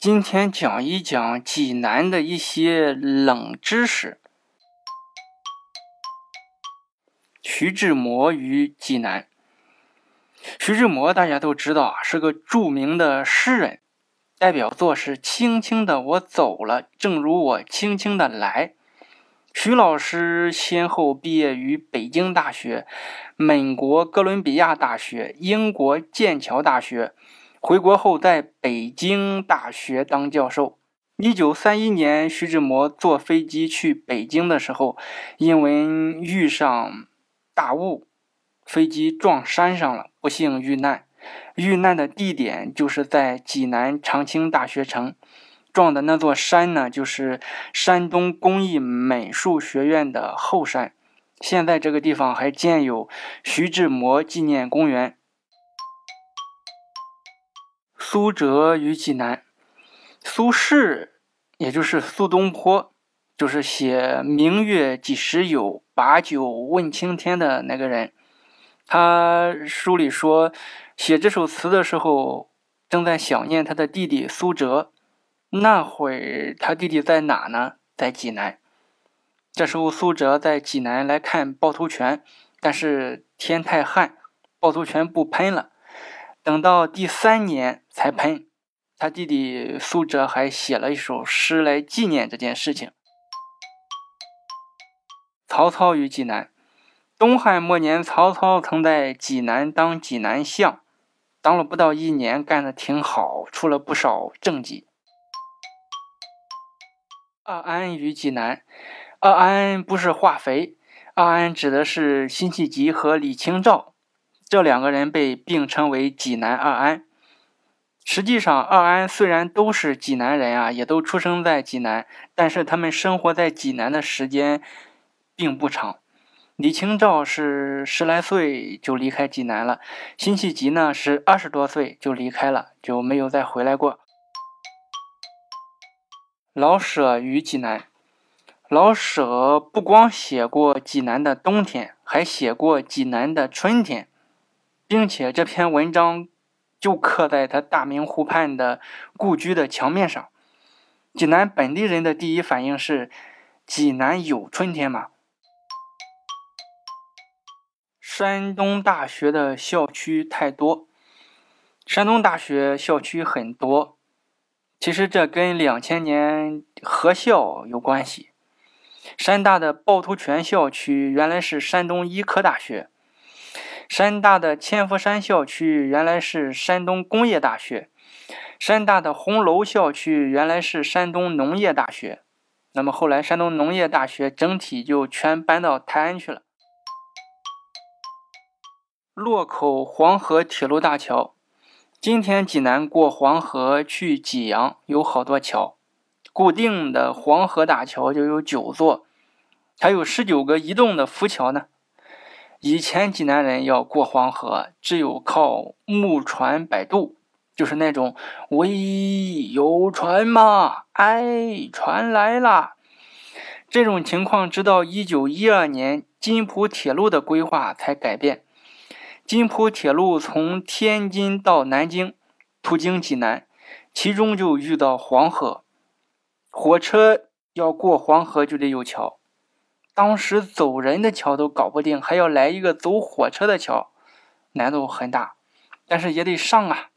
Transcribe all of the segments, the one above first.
今天讲一讲济南的一些冷知识。徐志摩于济南。徐志摩大家都知道啊，是个著名的诗人，代表作是《轻轻的我走了，正如我轻轻的来》。徐老师先后毕业于北京大学、美国哥伦比亚大学、英国剑桥大学。回国后，在北京大学当教授。一九三一年，徐志摩坐飞机去北京的时候，因为遇上大雾，飞机撞山上了，不幸遇难。遇难的地点就是在济南长青大学城，撞的那座山呢，就是山东工艺美术学院的后山。现在这个地方还建有徐志摩纪念公园。苏辙于济南，苏轼，也就是苏东坡，就是写“明月几时有，把酒问青天”的那个人。他书里说，写这首词的时候，正在想念他的弟弟苏辙。那会儿他弟弟在哪呢？在济南。这时候苏辙在济南来看趵突泉，但是天太旱，趵突泉不喷了。等到第三年才喷，他弟弟苏辙还写了一首诗来纪念这件事情。曹操于济南，东汉末年，曹操曾在济南当济南相，当了不到一年，干得挺好，出了不少政绩。二安于济南，二安不是化肥，二安指的是辛弃疾和李清照。这两个人被并称为济南二安。实际上，二安虽然都是济南人啊，也都出生在济南，但是他们生活在济南的时间并不长。李清照是十来岁就离开济南了，辛弃疾呢是二十多岁就离开了，就没有再回来过。老舍于济南，老舍不光写过济南的冬天，还写过济南的春天。并且这篇文章就刻在他大明湖畔的故居的墙面上。济南本地人的第一反应是：济南有春天吗？山东大学的校区太多，山东大学校区很多，其实这跟两千年合校有关系。山大的趵突泉校区原来是山东医科大学。山大的千佛山校区原来是山东工业大学，山大的红楼校区原来是山东农业大学。那么后来山东农业大学整体就全搬到泰安去了。洛口黄河铁路大桥，今天济南过黄河去济阳有好多桥，固定的黄河大桥就有九座，还有十九个移动的浮桥呢。以前济南人要过黄河，只有靠木船摆渡，就是那种“喂，有船吗？哎，船来啦。”这种情况，直到一九一二年津浦铁路的规划才改变。津浦铁路从天津到南京，途经济南，其中就遇到黄河，火车要过黄河就得有桥。当时走人的桥都搞不定，还要来一个走火车的桥，难度很大，但是也得上啊。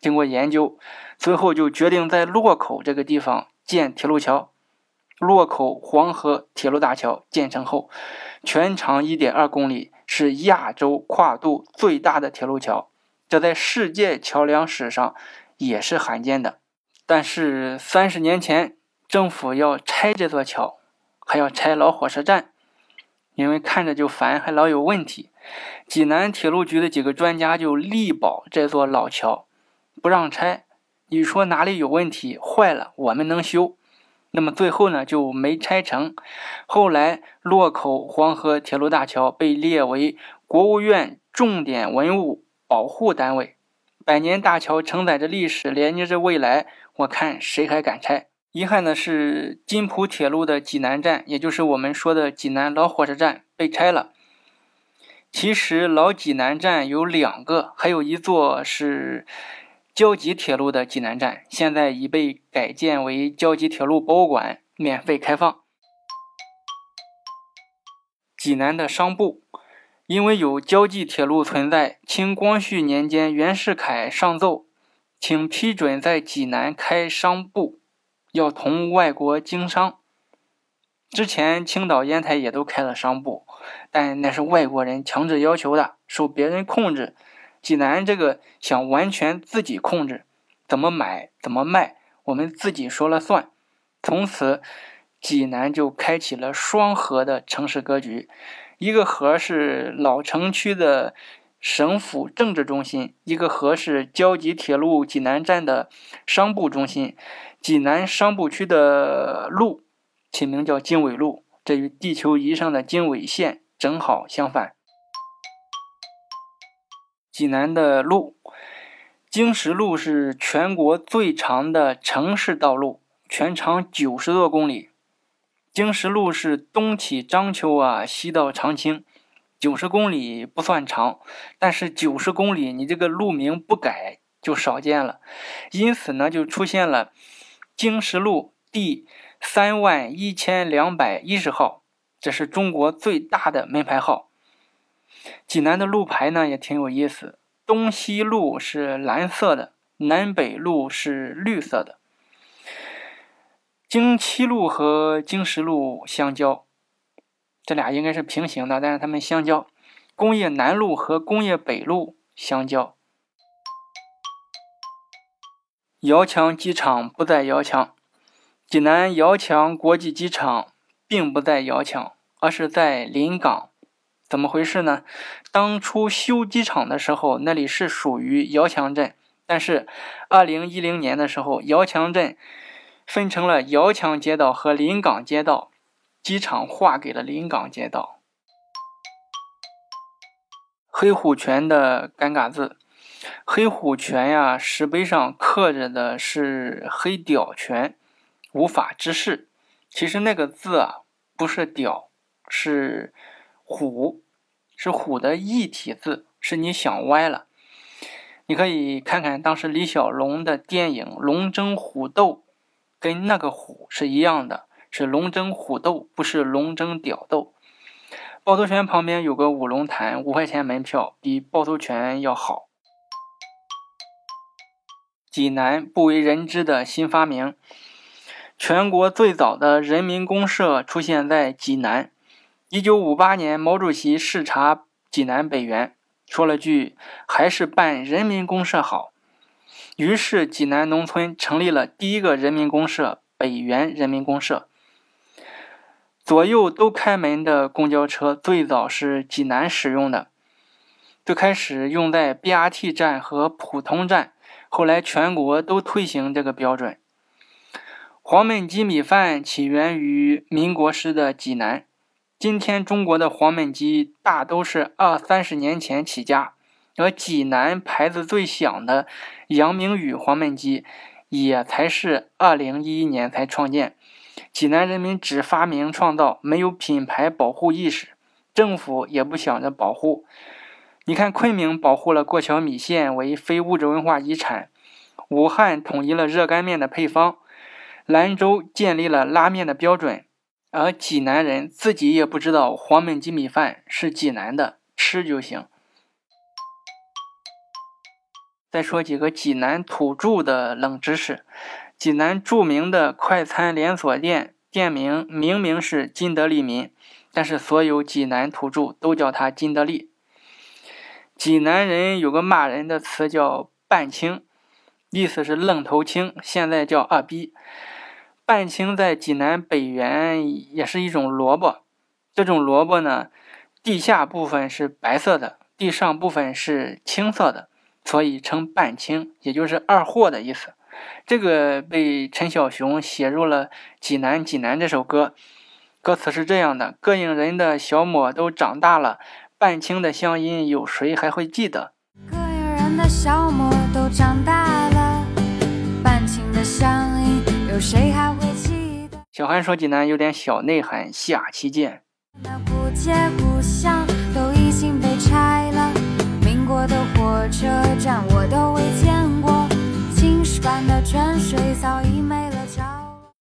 经过研究，最后就决定在洛口这个地方建铁路桥。洛口黄河铁路大桥建成后，全长一点二公里，是亚洲跨度最大的铁路桥，这在世界桥梁史上也是罕见的。但是三十年前，政府要拆这座桥。还要拆老火车站，因为看着就烦，还老有问题。济南铁路局的几个专家就力保这座老桥不让拆。你说哪里有问题坏了，我们能修。那么最后呢就没拆成。后来洛口黄河铁路大桥被列为国务院重点文物保护单位。百年大桥承载着历史，连接着未来，我看谁还敢拆？遗憾的是，津浦铁路的济南站，也就是我们说的济南老火车站被拆了。其实老济南站有两个，还有一座是胶济铁路的济南站，现在已被改建为胶济铁路博物馆，免费开放。济南的商埠，因为有胶济铁路存在，清光绪年间，袁世凯上奏，请批准在济南开商埠，要同外国经商。之前青岛、烟台也都开了商埠，但那是外国人强制要求的，受别人控制。济南这个想完全自己控制，怎么买怎么卖，我们自己说了算。从此。济南就开启了双核的城市格局，一个核是老城区的省府政治中心，一个河是胶济铁路济南站的商埠中心。济南商埠区的路起名叫经纬路，这与地球仪上的经纬线正好相反。济南的路，经十路是全国最长的城市道路，全长九十多公里。经十路是东起章丘啊，西到长青，九十公里不算长，但是九十公里你这个路名不改就少见了，因此呢就出现了经石路第三万一千两百一十号，这是中国最大的门牌号。济南的路牌呢也挺有意思，东西路是蓝色的，南北路是绿色的。经七路和经十路相交，这俩应该是平行的，但是它们相交。工业南路和工业北路相交。遥墙机场不在遥墙，济南遥墙国际机场并不在遥墙，而是在临港。怎么回事呢？当初修机场的时候，那里是属于遥墙镇，但是二零一零年的时候，遥墙镇。分成了遥墙街道和临港街道，机场划给了临港街道。黑虎泉的尴尬字，黑虎泉呀，石碑上刻着的是黑屌泉，无法直视。其实那个字啊，不是屌，是虎，是虎的异体字，是你想歪了。你可以看看当时李小龙的电影《龙争虎斗》。跟那个虎是一样的，是龙争虎斗，不是龙争屌斗。趵突泉旁边有个五龙潭，五块钱门票，比趵突泉要好。济南不为人知的新发明，全国最早的人民公社出现在济南。一九五八年，毛主席视察济南北园，说了句：“还是办人民公社好。”于是，济南农村成立了第一个人民公社——北园人民公社。左右都开门的公交车最早是济南使用的，最开始用在 BRT 站和普通站，后来全国都推行这个标准。黄焖鸡米饭起源于民国时的济南，今天中国的黄焖鸡大都是二三十年前起家。而济南牌子最响的杨明宇黄焖鸡，也才是二零一一年才创建。济南人民只发明创造，没有品牌保护意识，政府也不想着保护。你看，昆明保护了过桥米线为非物质文化遗产，武汉统一了热干面的配方，兰州建立了拉面的标准，而济南人自己也不知道黄焖鸡米饭是济南的，吃就行。再说几个济南土著的冷知识：济南著名的快餐连锁店店名明明是金德利民，但是所有济南土著都叫它金德利。济南人有个骂人的词叫“半青”，意思是愣头青，现在叫二逼。半青在济南北园也是一种萝卜，这种萝卜呢，地下部分是白色的，地上部分是青色的。所以称半青，也就是二货的意思。这个被陈小熊写入了《济南济南》这首歌，歌词是这样的：膈应人的小抹都长大了，半青的乡音有谁还会记得？膈应人的小抹都长大了，半青的乡音有谁还会记得？小韩说济南有点小内涵，下期见。那古街故乡都已经被拆了。民国的火车站我都未见般的泉水早已没